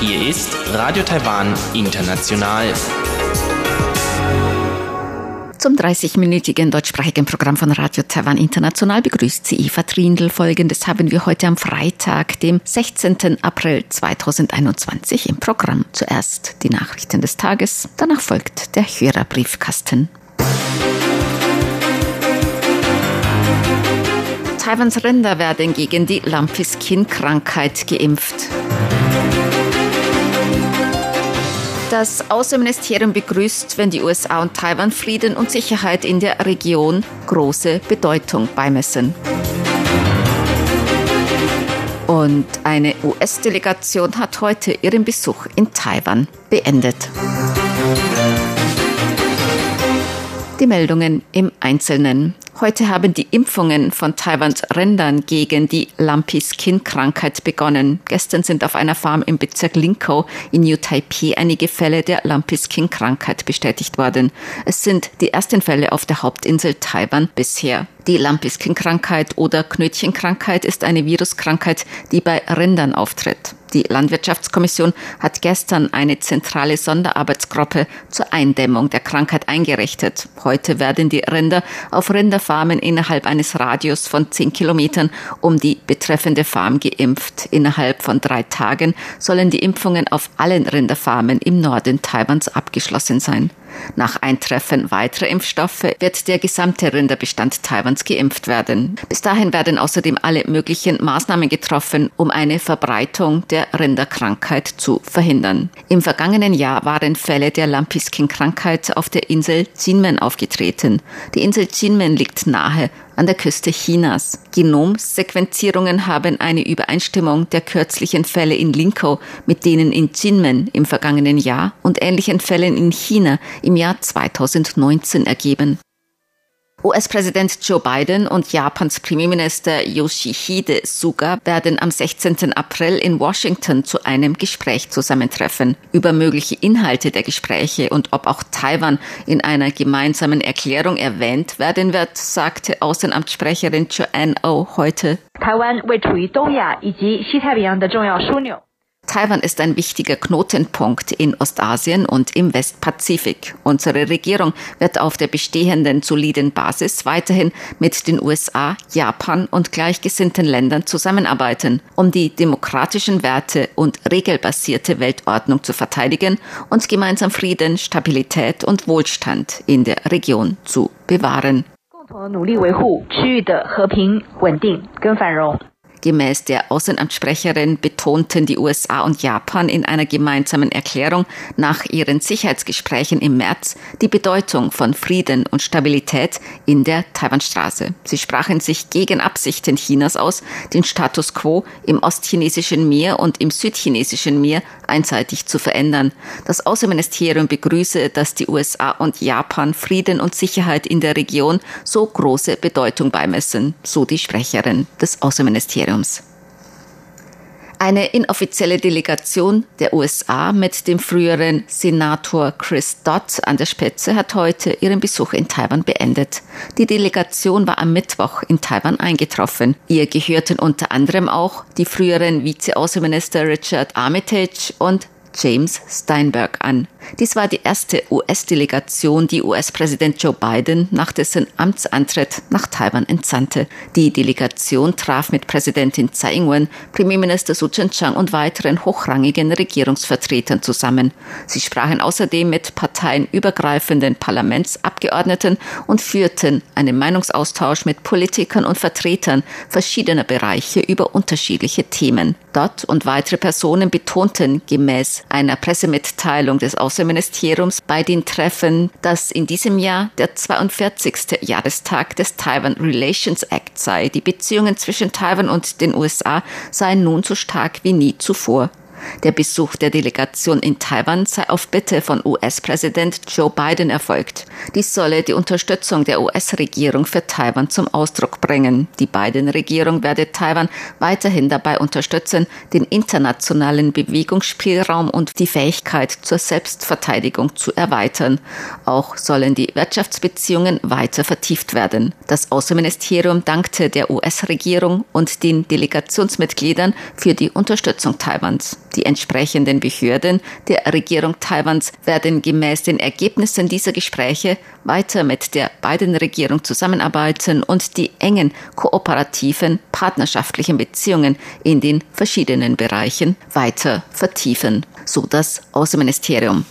Hier ist Radio Taiwan International. Zum 30-minütigen deutschsprachigen Programm von Radio Taiwan International begrüßt sie Eva Trindl. Folgendes haben wir heute am Freitag, dem 16. April 2021 im Programm. Zuerst die Nachrichten des Tages, danach folgt der Hörerbriefkasten. Taiwans Rinder werden gegen die Lumpy-Skin-Krankheit geimpft. Das Außenministerium begrüßt, wenn die USA und Taiwan Frieden und Sicherheit in der Region große Bedeutung beimessen. Und eine US-Delegation hat heute ihren Besuch in Taiwan beendet. Die Meldungen im Einzelnen. Heute haben die Impfungen von Taiwans Rindern gegen die Lumpy Skin Krankheit begonnen. Gestern sind auf einer Farm im Bezirk Linkou in New Taipei einige Fälle der Lumpy Skin Krankheit bestätigt worden. Es sind die ersten Fälle auf der Hauptinsel Taiwan bisher. Die Lampiskin-Krankheit oder Knötchenkrankheit ist eine Viruskrankheit, die bei Rindern auftritt. Die Landwirtschaftskommission hat gestern eine zentrale Sonderarbeitsgruppe zur Eindämmung der Krankheit eingerichtet. Heute werden die Rinder auf Rinderfarmen innerhalb eines Radius von 10 Kilometern um die betreffende Farm geimpft. Innerhalb von drei Tagen sollen die Impfungen auf allen Rinderfarmen im Norden Taiwans abgeschlossen sein. Nach Eintreffen weiterer Impfstoffe wird der gesamte Rinderbestand Taiwans geimpft werden. Bis dahin werden außerdem alle möglichen Maßnahmen getroffen, um eine Verbreitung der Rinderkrankheit zu verhindern. Im vergangenen Jahr waren Fälle der Lampiskin-Krankheit auf der Insel Jinmen aufgetreten. Die Insel Jinmen liegt nahe an der Küste Chinas. Genomsequenzierungen haben eine Übereinstimmung der kürzlichen Fälle in Linkou mit denen in Jinmen im vergangenen Jahr und ähnlichen Fällen in China im Jahr 2019 ergeben. US-Präsident Joe Biden und Japans Premierminister Yoshihide Suga werden am 16. April in Washington zu einem Gespräch zusammentreffen. Über mögliche Inhalte der Gespräche und ob auch Taiwan in einer gemeinsamen Erklärung erwähnt werden wird, sagte Außenamtssprecherin Joanne O oh heute. Taiwan Taiwan ist ein wichtiger Knotenpunkt in Ostasien und im Westpazifik. Unsere Regierung wird auf der bestehenden soliden Basis weiterhin mit den USA, Japan und gleichgesinnten Ländern zusammenarbeiten, um die demokratischen Werte und regelbasierte Weltordnung zu verteidigen und gemeinsam Frieden, Stabilität und Wohlstand in der Region zu bewahren. Gemäß der Außenamtssprecherin betonten die USA und Japan in einer gemeinsamen Erklärung nach ihren Sicherheitsgesprächen im März die Bedeutung von Frieden und Stabilität in der Taiwanstraße. Sie sprachen sich gegen Absichten Chinas aus, den Status quo im ostchinesischen Meer und im südchinesischen Meer einseitig zu verändern. Das Außenministerium begrüße, dass die USA und Japan Frieden und Sicherheit in der Region so große Bedeutung beimessen, so die Sprecherin des Außenministeriums. Museums. Eine inoffizielle Delegation der USA mit dem früheren Senator Chris Dodd an der Spitze hat heute ihren Besuch in Taiwan beendet. Die Delegation war am Mittwoch in Taiwan eingetroffen. Ihr gehörten unter anderem auch die früheren Vizeaußenminister Richard Armitage und James Steinberg an. Dies war die erste US-Delegation, die US-Präsident Joe Biden nach dessen Amtsantritt nach Taiwan entsandte. Die Delegation traf mit Präsidentin Tsai Ing-wen, Premierminister Su Tseng-Chang und weiteren hochrangigen Regierungsvertretern zusammen. Sie sprachen außerdem mit parteienübergreifenden Parlamentsabgeordneten und führten einen Meinungsaustausch mit Politikern und Vertretern verschiedener Bereiche über unterschiedliche Themen. Dort und weitere Personen betonten gemäß einer Pressemitteilung des Außenministeriums bei den Treffen, dass in diesem Jahr der 42. Jahrestag des Taiwan Relations Act sei. Die Beziehungen zwischen Taiwan und den USA seien nun so stark wie nie zuvor. Der Besuch der Delegation in Taiwan sei auf Bitte von US-Präsident Joe Biden erfolgt. Dies solle die Unterstützung der US-Regierung für Taiwan zum Ausdruck vorbringen. Die Biden-Regierung werde Taiwan weiterhin dabei unterstützen, den internationalen Bewegungsspielraum und die Fähigkeit zur Selbstverteidigung zu erweitern. Auch sollen die Wirtschaftsbeziehungen weiter vertieft werden. Das Außenministerium dankte der US-Regierung und den Delegationsmitgliedern für die Unterstützung Taiwans. Die entsprechenden Behörden der Regierung Taiwans werden gemäß den Ergebnissen dieser Gespräche weiter mit der beiden Regierung zusammenarbeiten und die engen kooperativen partnerschaftlichen Beziehungen in den verschiedenen Bereichen weiter vertiefen, so das Außenministerium.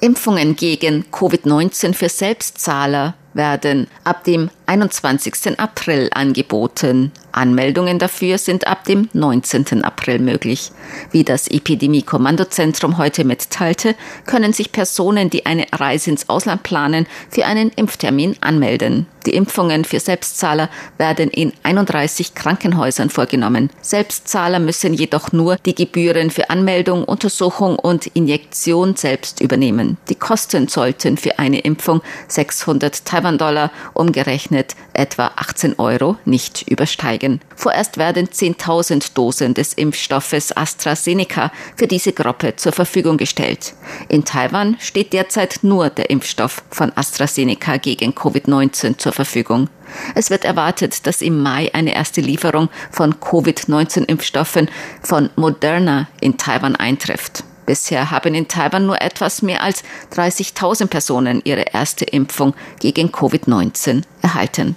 Impfungen gegen Covid-19 für Selbstzahler werden ab dem 21. April angeboten. Anmeldungen dafür sind ab dem 19. April möglich. Wie das Epidemie-Kommandozentrum heute mitteilte, können sich Personen, die eine Reise ins Ausland planen, für einen Impftermin anmelden. Die Impfungen für Selbstzahler werden in 31 Krankenhäusern vorgenommen. Selbstzahler müssen jedoch nur die Gebühren für Anmeldung, Untersuchung und Injektion selbst übernehmen. Die Kosten sollten für eine Impfung 600 Taiwan-Dollar umgerechnet etwa 18 Euro nicht übersteigen. Vorerst werden 10.000 Dosen des Impfstoffes AstraZeneca für diese Gruppe zur Verfügung gestellt. In Taiwan steht derzeit nur der Impfstoff von AstraZeneca gegen Covid-19 zur Verfügung. Es wird erwartet, dass im Mai eine erste Lieferung von Covid-19-Impfstoffen von Moderna in Taiwan eintrifft. Bisher haben in Taiwan nur etwas mehr als 30.000 Personen ihre erste Impfung gegen Covid-19 erhalten.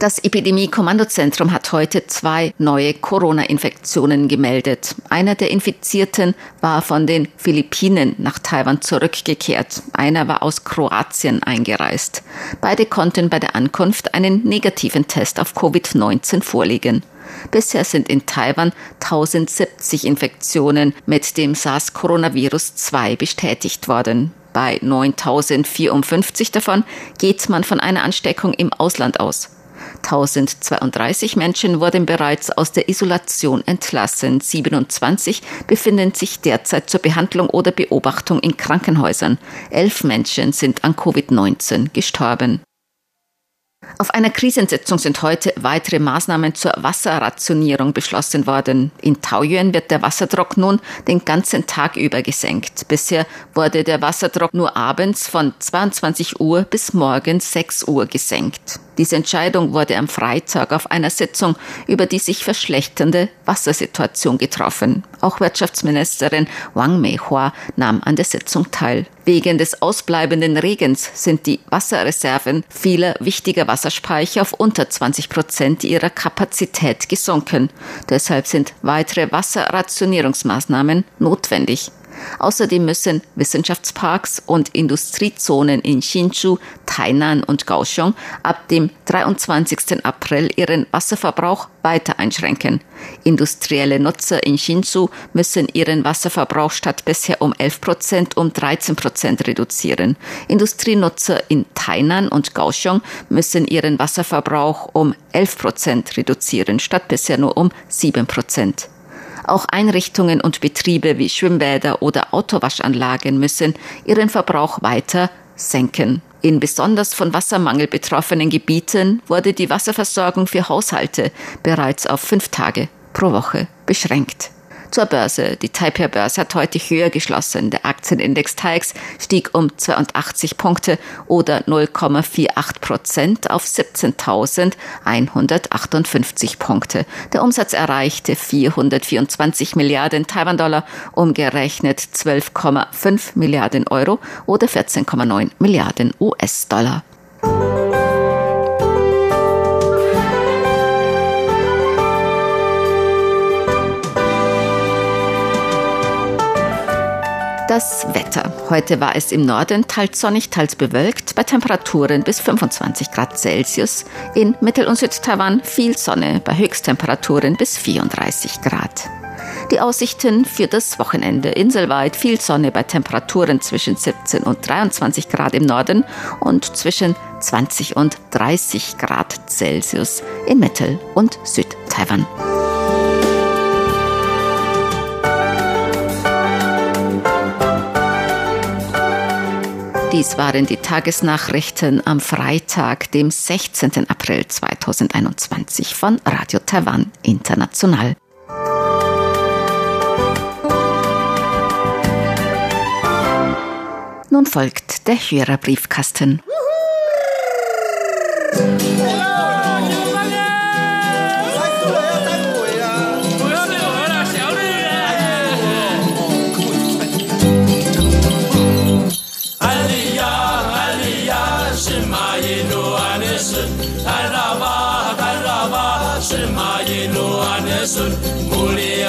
Das Epidemie-Kommandozentrum hat heute zwei neue Corona-Infektionen gemeldet. Einer der Infizierten war von den Philippinen nach Taiwan zurückgekehrt. Einer war aus Kroatien eingereist. Beide konnten bei der Ankunft einen negativen Test auf Covid-19 vorlegen. Bisher sind in Taiwan 1070 Infektionen mit dem SARS-Coronavirus 2 bestätigt worden. Bei 9054 davon geht man von einer Ansteckung im Ausland aus. 1032 Menschen wurden bereits aus der Isolation entlassen. 27 befinden sich derzeit zur Behandlung oder Beobachtung in Krankenhäusern. Elf Menschen sind an Covid-19 gestorben. Auf einer Krisensitzung sind heute weitere Maßnahmen zur Wasserrationierung beschlossen worden. In Taoyuan wird der Wasserdruck nun den ganzen Tag über gesenkt. Bisher wurde der Wasserdruck nur abends von 22 Uhr bis morgens 6 Uhr gesenkt. Diese Entscheidung wurde am Freitag auf einer Sitzung über die sich verschlechternde Wassersituation getroffen. Auch Wirtschaftsministerin Wang Meihua nahm an der Sitzung teil. Wegen des ausbleibenden Regens sind die Wasserreserven vieler wichtiger Wasserspeicher auf unter 20 Prozent ihrer Kapazität gesunken. Deshalb sind weitere Wasserrationierungsmaßnahmen notwendig. Außerdem müssen Wissenschaftsparks und Industriezonen in Hsinchu, Tainan und Kaohsiung ab dem 23. April ihren Wasserverbrauch weiter einschränken. Industrielle Nutzer in Hsinchu müssen ihren Wasserverbrauch statt bisher um 11 Prozent um 13 Prozent reduzieren. Industrienutzer in Tainan und Kaohsiung müssen ihren Wasserverbrauch um 11 Prozent reduzieren, statt bisher nur um 7 Prozent. Auch Einrichtungen und Betriebe wie Schwimmbäder oder Autowaschanlagen müssen ihren Verbrauch weiter senken. In besonders von Wassermangel betroffenen Gebieten wurde die Wasserversorgung für Haushalte bereits auf fünf Tage pro Woche beschränkt. Zur Börse. Die Taipei-Börse hat heute höher geschlossen. Der Aktienindex TAIX stieg um 82 Punkte oder 0,48 Prozent auf 17.158 Punkte. Der Umsatz erreichte 424 Milliarden Taiwan-Dollar, umgerechnet 12,5 Milliarden Euro oder 14,9 Milliarden US-Dollar. Das Wetter. Heute war es im Norden teils sonnig, teils bewölkt, bei Temperaturen bis 25 Grad Celsius. In Mittel- und Südtaiwan viel Sonne, bei Höchsttemperaturen bis 34 Grad. Die Aussichten für das Wochenende. Inselweit viel Sonne bei Temperaturen zwischen 17 und 23 Grad im Norden und zwischen 20 und 30 Grad Celsius in Mittel- und Südtaiwan. Dies waren die Tagesnachrichten am Freitag, dem 16. April 2021 von Radio Taiwan International. Nun folgt der Hörerbriefkasten. Shema Yino Anesun Muli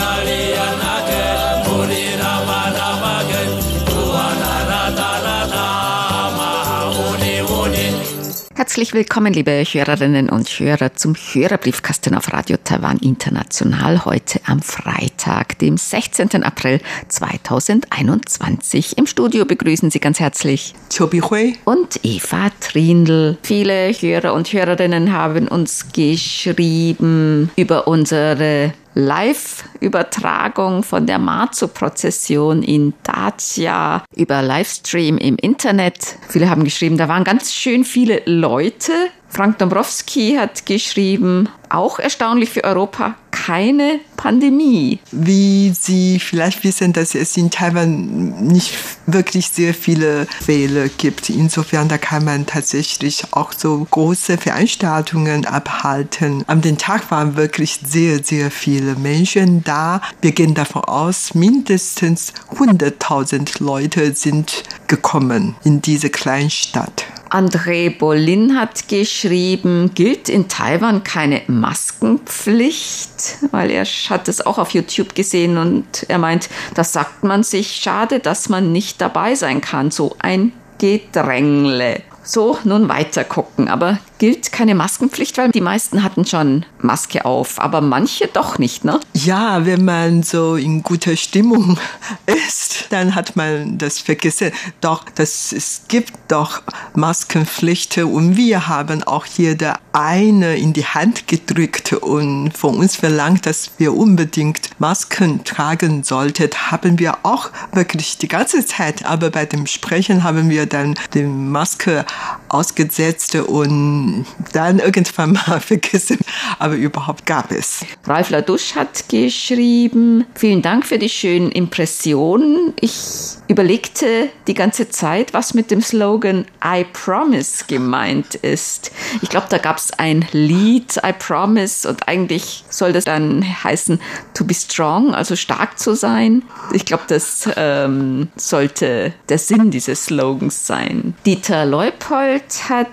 Herzlich willkommen, liebe Hörerinnen und Hörer, zum Hörerbriefkasten auf Radio Taiwan International heute am Freitag, dem 16. April 2021. Im Studio begrüßen Sie ganz herzlich Chobi Hui und Eva Trindl. Viele Hörer und Hörerinnen haben uns geschrieben über unsere Live-Übertragung von der Matsu-Prozession in Dacia über Livestream im Internet. Viele haben geschrieben, da waren ganz schön viele Leute. Frank Dombrowski hat geschrieben, auch erstaunlich für Europa, keine Pandemie. Wie Sie vielleicht wissen, dass es in Taiwan nicht wirklich sehr viele Fälle gibt. Insofern, da kann man tatsächlich auch so große Veranstaltungen abhalten. Am den Tag waren wirklich sehr, sehr viele Menschen da. Wir gehen davon aus, mindestens 100.000 Leute sind gekommen in diese Kleinstadt. André Bolin hat geschrieben, gilt in Taiwan keine Maskenpflicht, weil er hat es auch auf YouTube gesehen und er meint, das sagt man sich, schade, dass man nicht dabei sein kann, so ein Gedrängle. So, nun weiter gucken. Aber gilt keine Maskenpflicht, weil die meisten hatten schon Maske auf, aber manche doch nicht, ne? Ja, wenn man so in guter Stimmung ist, dann hat man das vergessen. Doch, das, es gibt doch Maskenpflicht und wir haben auch jeder eine in die Hand gedrückt und von uns verlangt, dass wir unbedingt Masken tragen sollten. Haben wir auch wirklich die ganze Zeit, aber bei dem Sprechen haben wir dann die Maske ausgesetzt und dann irgendwann mal vergessen, aber überhaupt gab es. Ralf Ladusch hat geschrieben, vielen Dank für die schönen Impressionen. Ich überlegte die ganze Zeit, was mit dem Slogan I Promise gemeint ist. Ich glaube, da gab es ein Lied, I Promise, und eigentlich soll das dann heißen To be strong, also stark zu sein. Ich glaube, das ähm, sollte der Sinn dieses Slogans sein. Dieter Leupold hat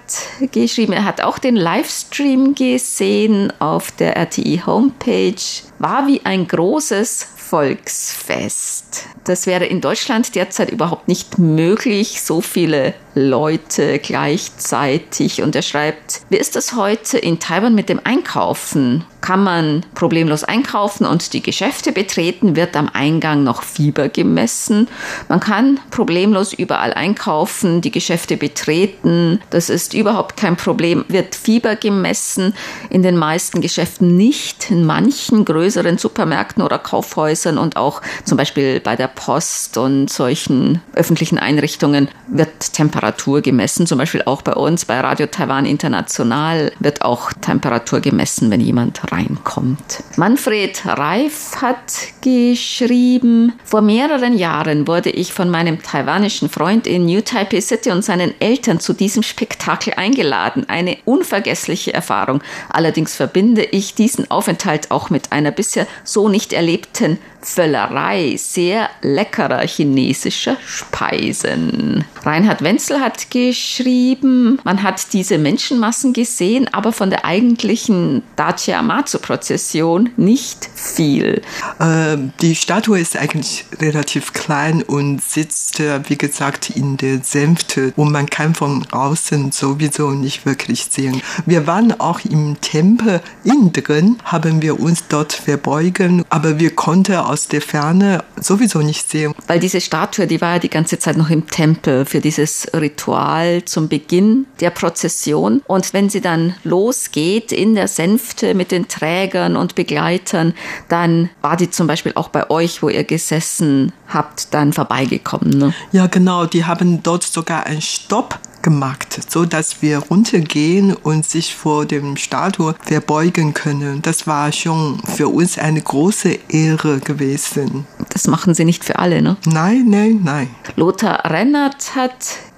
geschrieben, er hat auch den Livestream gesehen auf der RTI Homepage. War wie ein großes Volksfest. Das wäre in Deutschland derzeit überhaupt nicht möglich, so viele Leute gleichzeitig. Und er schreibt, wie ist es heute in Taiwan mit dem Einkaufen? Kann man problemlos einkaufen und die Geschäfte betreten? Wird am Eingang noch Fieber gemessen? Man kann problemlos überall einkaufen, die Geschäfte betreten. Das ist überhaupt kein Problem. Wird Fieber gemessen? In den meisten Geschäften nicht. In manchen größeren Supermärkten oder Kaufhäusern und auch zum Beispiel bei der Post und solchen öffentlichen Einrichtungen wird Temperatur gemessen. Zum Beispiel auch bei uns bei Radio Taiwan International wird auch Temperatur gemessen, wenn jemand reinkommt. Manfred Reif hat geschrieben, vor mehreren Jahren wurde ich von meinem taiwanischen Freund in New Taipei City und seinen Eltern zu diesem Spektakel eingeladen. Eine unvergessliche Erfahrung. Allerdings verbinde ich diesen Aufenthalt auch mit einer bisher so nicht erlebten Völlerei sehr leckerer chinesischer Speisen. Reinhard Wenzel hat geschrieben, man hat diese Menschenmassen gesehen, aber von der eigentlichen Dacia Amazu-Prozession nicht viel. Ähm, die Statue ist eigentlich relativ klein und sitzt, äh, wie gesagt, in der Sänfte und man kann von außen sowieso nicht wirklich sehen. Wir waren auch im Tempel innen drin, haben wir uns dort verbeugen, aber wir konnten aus der Ferne sowieso nicht sehen. Weil diese Statue, die war ja die ganze Zeit noch im Tempel für dieses Ritual zum Beginn der Prozession. Und wenn sie dann losgeht in der Sänfte mit den Trägern und Begleitern, dann war die zum Beispiel auch bei euch, wo ihr gesessen habt, dann vorbeigekommen. Ne? Ja, genau. Die haben dort sogar einen Stopp gemacht, so dass wir runtergehen und sich vor dem Statue verbeugen können. Das war schon für uns eine große Ehre gewesen. Das machen sie nicht für alle, ne? Nein, nein, nein. Lothar Rennert hat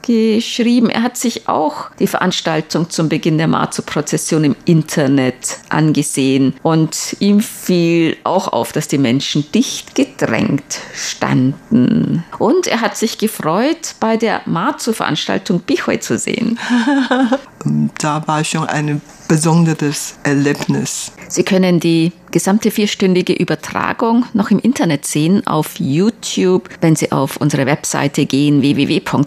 geschrieben, er hat sich auch die Veranstaltung zum Beginn der Marzu-Prozession im Internet angesehen und ihm fiel auch auf, dass die Menschen dicht gedrängt standen. Und er hat sich gefreut, bei der Marzu-Veranstaltung Bichoi zu sehen. da war schon ein besonderes Erlebnis. Sie können die gesamte vierstündige Übertragung noch im Internet sehen auf YouTube. Wenn Sie auf unsere Webseite gehen, www.rti.org.tv,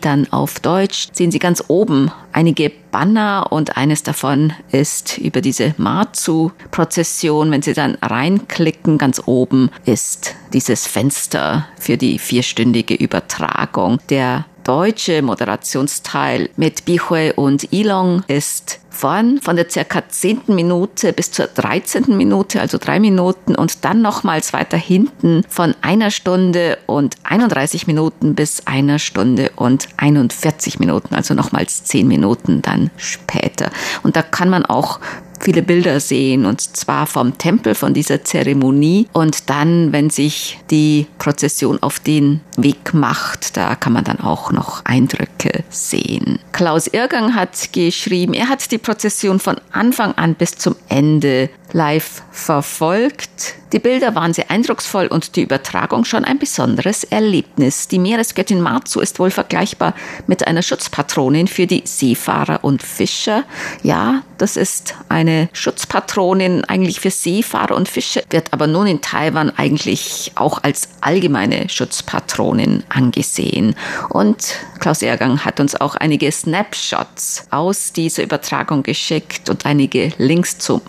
dann auf Deutsch, sehen Sie ganz oben einige Banner und eines davon ist über diese Matsu-Prozession. Wenn Sie dann reinklicken, ganz oben ist dieses Fenster für die vierstündige Übertragung. Der deutsche Moderationsteil mit Bihui und Ilong ist vorn von der circa 10. Minute bis zur 13. Minute, also drei Minuten und dann nochmals weiter hinten von einer Stunde und 31 Minuten bis einer Stunde und 41 Minuten, also nochmals 10 Minuten dann später. Und da kann man auch viele Bilder sehen und zwar vom Tempel, von dieser Zeremonie und dann, wenn sich die Prozession auf den Weg macht, da kann man dann auch noch Eindrücke sehen. Klaus Irgang hat geschrieben, er hat die Prozession von Anfang an bis zum Ende live verfolgt. Die Bilder waren sehr eindrucksvoll und die Übertragung schon ein besonderes Erlebnis. Die Meeresgöttin Matsu ist wohl vergleichbar mit einer Schutzpatronin für die Seefahrer und Fischer. Ja, das ist eine Schutzpatronin eigentlich für Seefahrer und Fischer, wird aber nun in Taiwan eigentlich auch als allgemeine Schutzpatronin angesehen. Und Klaus Ergang hat uns auch einige Snapshots aus dieser Übertragung geschickt und einige Links zu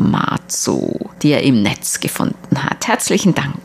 Die er im Netz gefunden hat. Herzlichen Dank.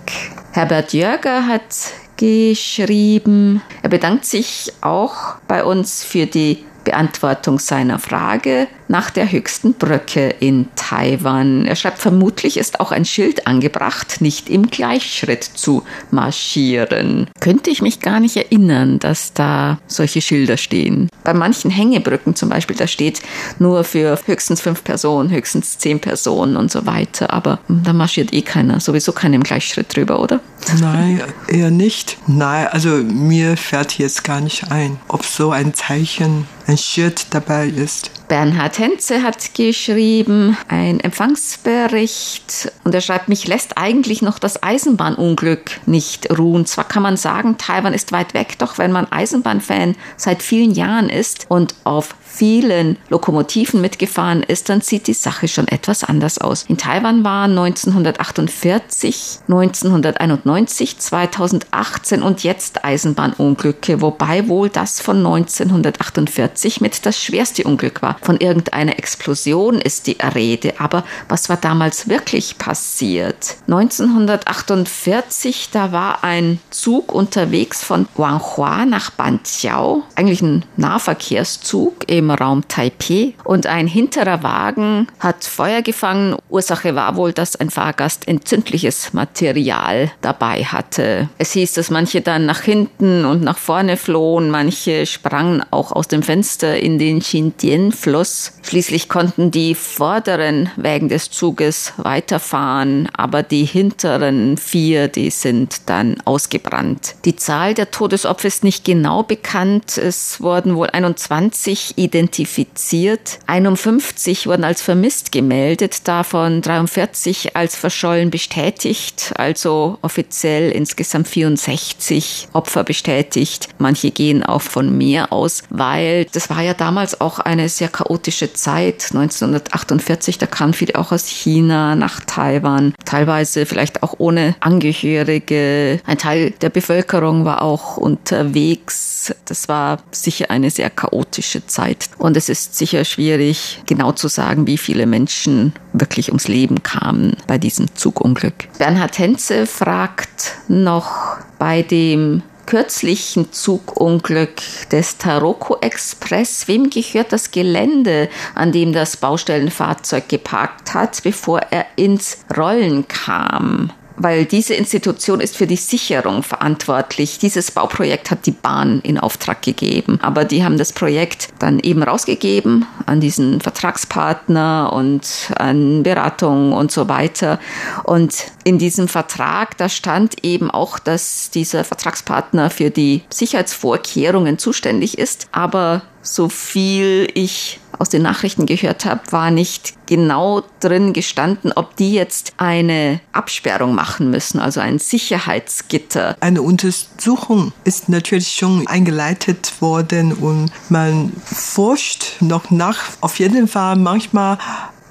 Herbert Jörger hat geschrieben, er bedankt sich auch bei uns für die Beantwortung seiner Frage nach der höchsten Brücke in Taiwan. Er schreibt, vermutlich ist auch ein Schild angebracht, nicht im Gleichschritt zu marschieren. Könnte ich mich gar nicht erinnern, dass da solche Schilder stehen. Bei manchen Hängebrücken zum Beispiel, da steht nur für höchstens fünf Personen, höchstens zehn Personen und so weiter. Aber da marschiert eh keiner, sowieso keiner im Gleichschritt drüber, oder? Nein, eher nicht. Nein, also mir fährt jetzt gar nicht ein, ob so ein Zeichen, ein Schild dabei ist. Bernhard Henze hat geschrieben, ein Empfangsbericht und er schreibt, mich lässt eigentlich noch das Eisenbahnunglück nicht ruhen. Zwar kann man sagen, Taiwan ist weit weg, doch wenn man Eisenbahnfan seit vielen Jahren ist und auf vielen Lokomotiven mitgefahren ist, dann sieht die Sache schon etwas anders aus. In Taiwan waren 1948, 1991, 2018 und jetzt Eisenbahnunglücke, wobei wohl das von 1948 mit das schwerste Unglück war. Von irgendeiner Explosion ist die Rede, aber was war damals wirklich passiert? 1948, da war ein Zug unterwegs von Guanghua nach Banqiao, eigentlich ein Nahverkehrszug im Raum Taipei und ein hinterer Wagen hat Feuer gefangen. Ursache war wohl, dass ein Fahrgast entzündliches Material dabei hatte. Es hieß, dass manche dann nach hinten und nach vorne flohen, manche sprangen auch aus dem Fenster in den Xindian-Fluss. Schließlich konnten die vorderen Wägen des Zuges weiterfahren, aber die hinteren vier, die sind dann ausgebrannt. Die Zahl der Todesopfer ist nicht genau bekannt. Es wurden wohl 21 identifiziert. 51 wurden als vermisst gemeldet, davon 43 als verschollen bestätigt, also offiziell insgesamt 64 Opfer bestätigt. Manche gehen auch von mehr aus, weil das war ja damals auch eine sehr chaotische Zeit. 1948, da kamen viele auch aus China nach Taiwan, teilweise vielleicht auch ohne Angehörige. Ein Teil der Bevölkerung war auch unterwegs. Das war sicher eine sehr chaotische Zeit. Und es ist sicher schwierig, genau zu sagen, wie viele Menschen wirklich ums Leben kamen bei diesem Zugunglück. Bernhard Henze fragt noch bei dem kürzlichen Zugunglück des Taroko Express. Wem gehört das Gelände, an dem das Baustellenfahrzeug geparkt hat, bevor er ins Rollen kam? Weil diese Institution ist für die Sicherung verantwortlich. Dieses Bauprojekt hat die Bahn in Auftrag gegeben, aber die haben das Projekt dann eben rausgegeben an diesen Vertragspartner und an Beratung und so weiter. Und in diesem Vertrag, da stand eben auch, dass dieser Vertragspartner für die Sicherheitsvorkehrungen zuständig ist, aber so viel ich aus den Nachrichten gehört habe, war nicht genau drin gestanden, ob die jetzt eine Absperrung machen müssen, also ein Sicherheitsgitter. Eine Untersuchung ist natürlich schon eingeleitet worden und man forscht noch nach. Auf jeden Fall manchmal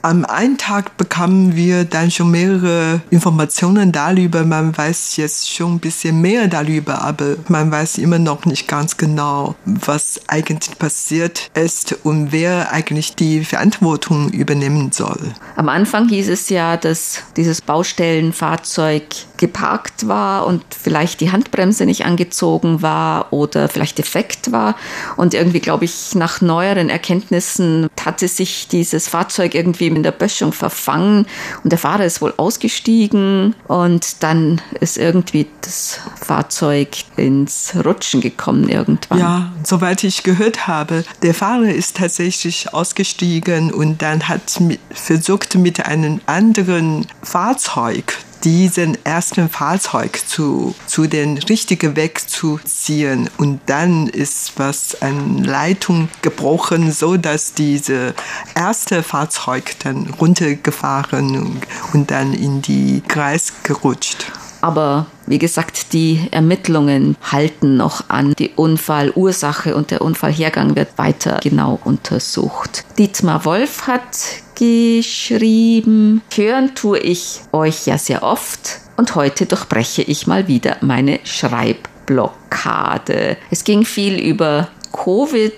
am einen Tag bekamen wir dann schon mehrere Informationen darüber. Man weiß jetzt schon ein bisschen mehr darüber, aber man weiß immer noch nicht ganz genau, was eigentlich passiert ist und wer eigentlich die Verantwortung übernehmen soll. Am Anfang hieß es ja, dass dieses Baustellenfahrzeug geparkt war und vielleicht die Handbremse nicht angezogen war oder vielleicht defekt war. Und irgendwie, glaube ich, nach neueren Erkenntnissen hatte sich dieses Fahrzeug irgendwie in der Böschung verfangen und der Fahrer ist wohl ausgestiegen und dann ist irgendwie das Fahrzeug ins Rutschen gekommen irgendwann. Ja, soweit ich gehört habe, der Fahrer ist tatsächlich ausgestiegen und dann hat versucht mit einem anderen Fahrzeug diesen ersten Fahrzeug zu, zu den richtigen Weg zu ziehen. Und dann ist was an Leitung gebrochen, so dass diese erste Fahrzeug dann runtergefahren und, und dann in die Kreis gerutscht. Aber wie gesagt, die Ermittlungen halten noch an. Die Unfallursache und der Unfallhergang wird weiter genau untersucht. Dietmar Wolf hat geschrieben, hören tue ich euch ja sehr oft und heute durchbreche ich mal wieder meine Schreibblockade. Es ging viel über Covid,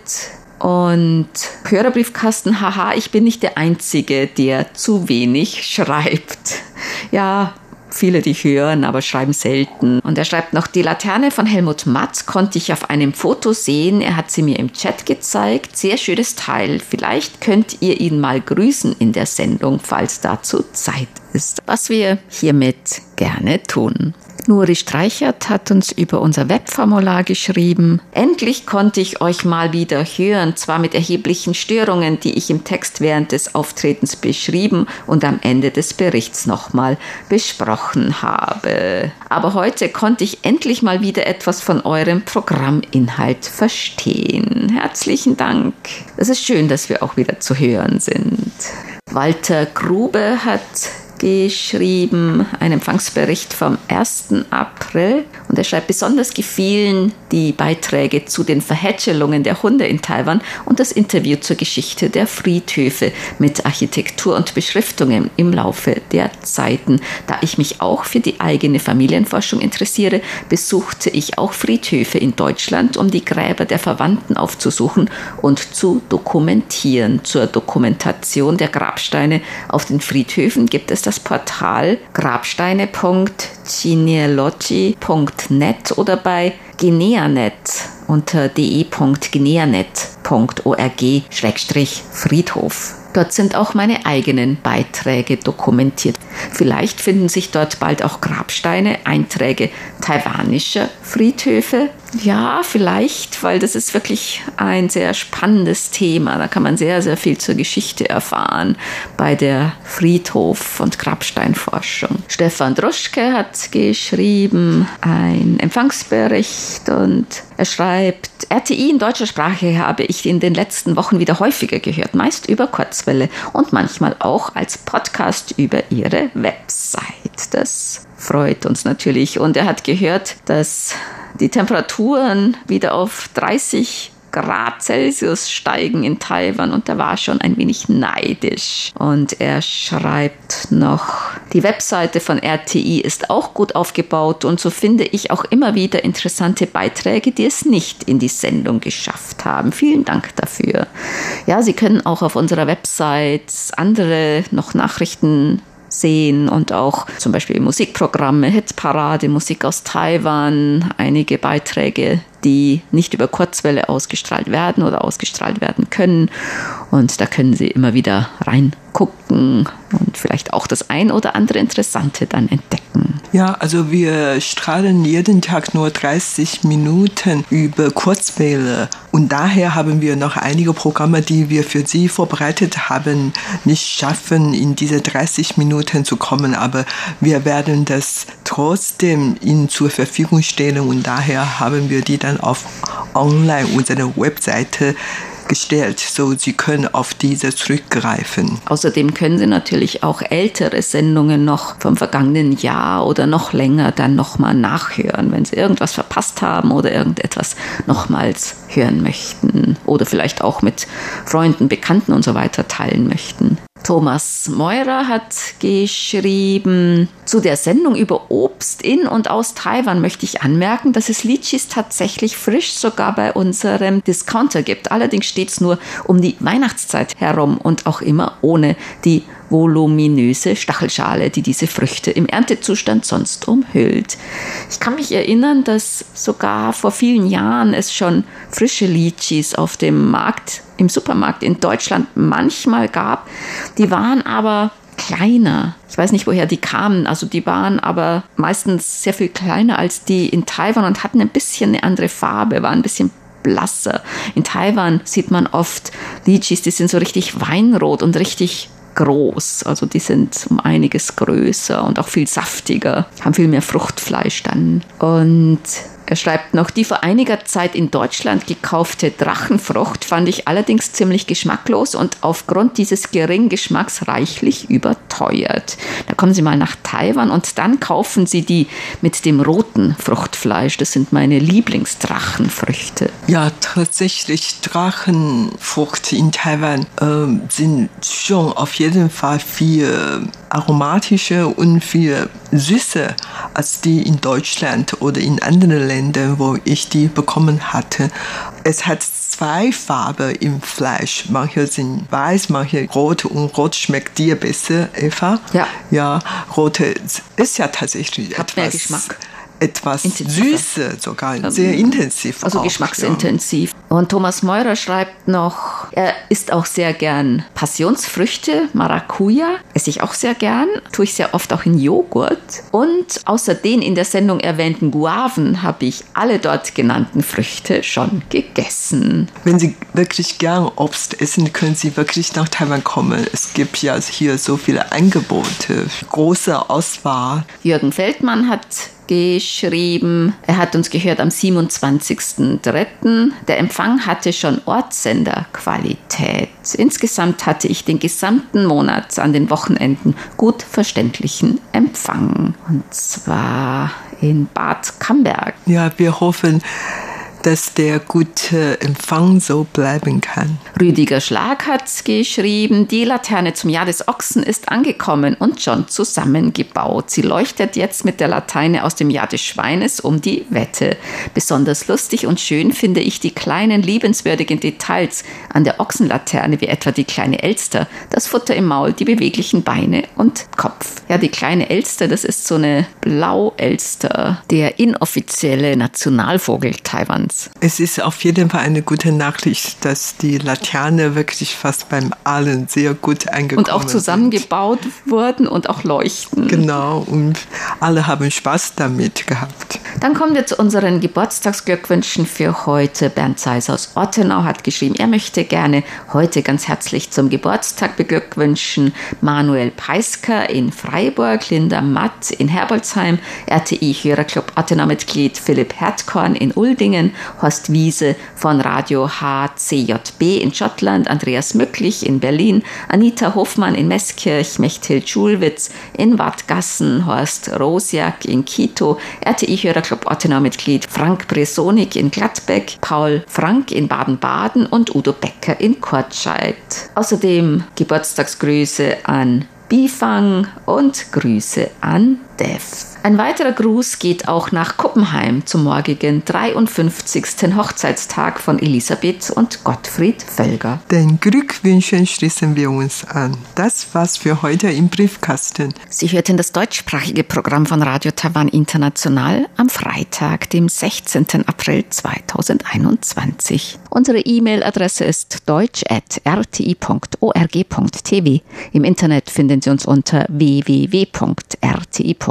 und Hörerbriefkasten, haha, ich bin nicht der Einzige, der zu wenig schreibt. Ja, viele, die hören, aber schreiben selten. Und er schreibt noch, die Laterne von Helmut Matt konnte ich auf einem Foto sehen. Er hat sie mir im Chat gezeigt. Sehr schönes Teil. Vielleicht könnt ihr ihn mal grüßen in der Sendung, falls dazu Zeit ist. Was wir hiermit gerne tun. Nuri Streichert hat uns über unser Webformular geschrieben. Endlich konnte ich euch mal wieder hören, zwar mit erheblichen Störungen, die ich im Text während des Auftretens beschrieben und am Ende des Berichts nochmal besprochen habe. Aber heute konnte ich endlich mal wieder etwas von eurem Programminhalt verstehen. Herzlichen Dank. Es ist schön, dass wir auch wieder zu hören sind. Walter Grube hat geschrieben, ein Empfangsbericht vom 1. April. Und er schreibt, besonders gefielen die Beiträge zu den Verhätschelungen der Hunde in Taiwan und das Interview zur Geschichte der Friedhöfe mit Architektur und Beschriftungen im Laufe der Zeiten. Da ich mich auch für die eigene Familienforschung interessiere, besuchte ich auch Friedhöfe in Deutschland, um die Gräber der Verwandten aufzusuchen und zu dokumentieren. Zur Dokumentation der Grabsteine auf den Friedhöfen gibt es das das Portal grabsteine.genealogy.net oder bei Geneanet unter de.geneanet.org-friedhof. Dort sind auch meine eigenen Beiträge dokumentiert. Vielleicht finden sich dort bald auch Grabsteine, Einträge taiwanischer Friedhöfe. Ja, vielleicht, weil das ist wirklich ein sehr spannendes Thema. Da kann man sehr, sehr viel zur Geschichte erfahren bei der Friedhof- und Grabsteinforschung. Stefan Droschke hat geschrieben ein Empfangsbericht und er schreibt, RTI in deutscher Sprache habe ich in den letzten Wochen wieder häufiger gehört, meist über Kurzwelle und manchmal auch als Podcast über ihre Website. Das freut uns natürlich. Und er hat gehört, dass die Temperaturen wieder auf 30 Grad Celsius steigen in Taiwan und er war schon ein wenig neidisch. Und er schreibt noch, die Webseite von RTI ist auch gut aufgebaut und so finde ich auch immer wieder interessante Beiträge, die es nicht in die Sendung geschafft haben. Vielen Dank dafür. Ja, Sie können auch auf unserer Website andere noch Nachrichten sehen und auch zum Beispiel Musikprogramme, Hitparade, Musik aus Taiwan, einige Beiträge, die nicht über Kurzwelle ausgestrahlt werden oder ausgestrahlt werden können. Und da können Sie immer wieder reingucken und vielleicht auch das ein oder andere Interessante dann entdecken. Ja, also wir strahlen jeden Tag nur 30 Minuten über Kurzwelle und daher haben wir noch einige Programme, die wir für Sie vorbereitet haben, nicht schaffen, in diese 30 Minuten zu kommen, aber wir werden das trotzdem Ihnen zur Verfügung stellen und daher haben wir die dann auf online unserer Webseite gestellt, so Sie können auf diese zurückgreifen. Außerdem können Sie natürlich auch ältere Sendungen noch vom vergangenen Jahr oder noch länger dann nochmal nachhören, wenn Sie irgendwas verpasst haben oder irgendetwas nochmals hören möchten oder vielleicht auch mit Freunden, Bekannten und so weiter teilen möchten. Thomas Meurer hat geschrieben, zu der Sendung über Obst in und aus Taiwan möchte ich anmerken, dass es Litchis tatsächlich frisch sogar bei unserem Discounter gibt. Allerdings steht es nur um die Weihnachtszeit herum und auch immer ohne die voluminöse Stachelschale, die diese Früchte im Erntezustand sonst umhüllt. Ich kann mich erinnern, dass sogar vor vielen Jahren es schon frische Litchis auf dem Markt, im Supermarkt in Deutschland manchmal gab. Die waren aber kleiner. Ich weiß nicht, woher die kamen. Also die waren aber meistens sehr viel kleiner als die in Taiwan und hatten ein bisschen eine andere Farbe, waren ein bisschen blasser. In Taiwan sieht man oft Litchis, die sind so richtig weinrot und richtig groß. Also die sind um einiges größer und auch viel saftiger, haben viel mehr Fruchtfleisch dann. Und er schreibt noch, die vor einiger Zeit in Deutschland gekaufte Drachenfrucht fand ich allerdings ziemlich geschmacklos und aufgrund dieses geringen Geschmacks reichlich überteuert. Da kommen Sie mal nach Taiwan und dann kaufen Sie die mit dem roten Fruchtfleisch. Das sind meine Lieblingsdrachenfrüchte. Ja, tatsächlich Drachenfrucht in Taiwan äh, sind schon auf jeden Fall viel aromatischer und viel süßer als die in Deutschland oder in anderen Ländern Ländern, wo ich die bekommen hatte. Es hat zwei Farben im Fleisch. Manche sind weiß, manche rot und rot schmeckt dir besser, Eva. Ja. Ja, rote ist ja tatsächlich Hat etwas. mehr Geschmack etwas Süße sogar, ähm, sehr intensiv. Also auch, geschmacksintensiv. Ja. Und Thomas Meurer schreibt noch, er isst auch sehr gern Passionsfrüchte, Maracuja, esse ich auch sehr gern, tue ich sehr oft auch in Joghurt. Und außer den in der Sendung erwähnten Guaven habe ich alle dort genannten Früchte schon gegessen. Wenn Sie wirklich gern Obst essen, können Sie wirklich nach Taiwan kommen. Es gibt ja hier so viele Angebote, große Auswahl. Jürgen Feldmann hat geschrieben. Er hat uns gehört am 27.03. Der Empfang hatte schon Ortssenderqualität. Insgesamt hatte ich den gesamten Monat an den Wochenenden gut verständlichen Empfang. Und zwar in Bad Camberg. Ja, wir hoffen, dass der gute Empfang so bleiben kann. Rüdiger Schlag hat geschrieben, die Laterne zum Jahr des Ochsen ist angekommen und schon zusammengebaut. Sie leuchtet jetzt mit der Laterne aus dem Jahr des Schweines um die Wette. Besonders lustig und schön finde ich die kleinen liebenswürdigen Details an der Ochsenlaterne, wie etwa die kleine Elster, das Futter im Maul, die beweglichen Beine und Kopf. Ja, die kleine Elster, das ist so eine Blauelster, der inoffizielle Nationalvogel Taiwans. Platz. Es ist auf jeden Fall eine gute Nachricht, dass die Laterne wirklich fast beim allen sehr gut eingekommen Und auch zusammengebaut sind. wurden und auch leuchten. Genau, und alle haben Spaß damit gehabt. Dann kommen wir zu unseren Geburtstagsglückwünschen für heute. Bernd Zeiss aus Ottenau hat geschrieben, er möchte gerne heute ganz herzlich zum Geburtstag beglückwünschen Manuel Peisker in Freiburg, Linda Matt in Herbolzheim, RTI Hörerclub Ottenau-Mitglied Philipp Hertkorn in Uldingen, Horst Wiese von Radio HCJB in Schottland, Andreas Mücklich in Berlin, Anita Hofmann in Meßkirch, Mechthild Schulwitz in Wadgassen, Horst Rosiak in Quito, RTI-Hörerclub Ottenau-Mitglied Frank Bresonik in Gladbeck, Paul Frank in Baden-Baden und Udo Becker in Kortscheid. Außerdem Geburtstagsgrüße an Bifang und Grüße an Dev. Ein weiterer Gruß geht auch nach Kuppenheim zum morgigen 53. Hochzeitstag von Elisabeth und Gottfried Völger. Den Glückwünschen schließen wir uns an. Das war's für heute im Briefkasten. Sie hörten das deutschsprachige Programm von Radio Taiwan International am Freitag, dem 16. April 2021. Unsere E-Mail-Adresse ist deutsch.rti.org.tv. Im Internet finden Sie uns unter www.rti.org